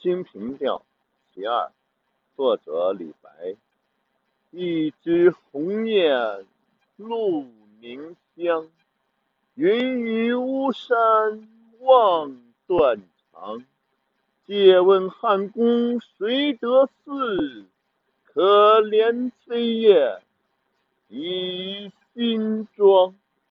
清平调其二，作者李白。一枝红艳露凝香，云雨巫山望断肠。借问汉宫谁得似？可怜飞燕倚新妆。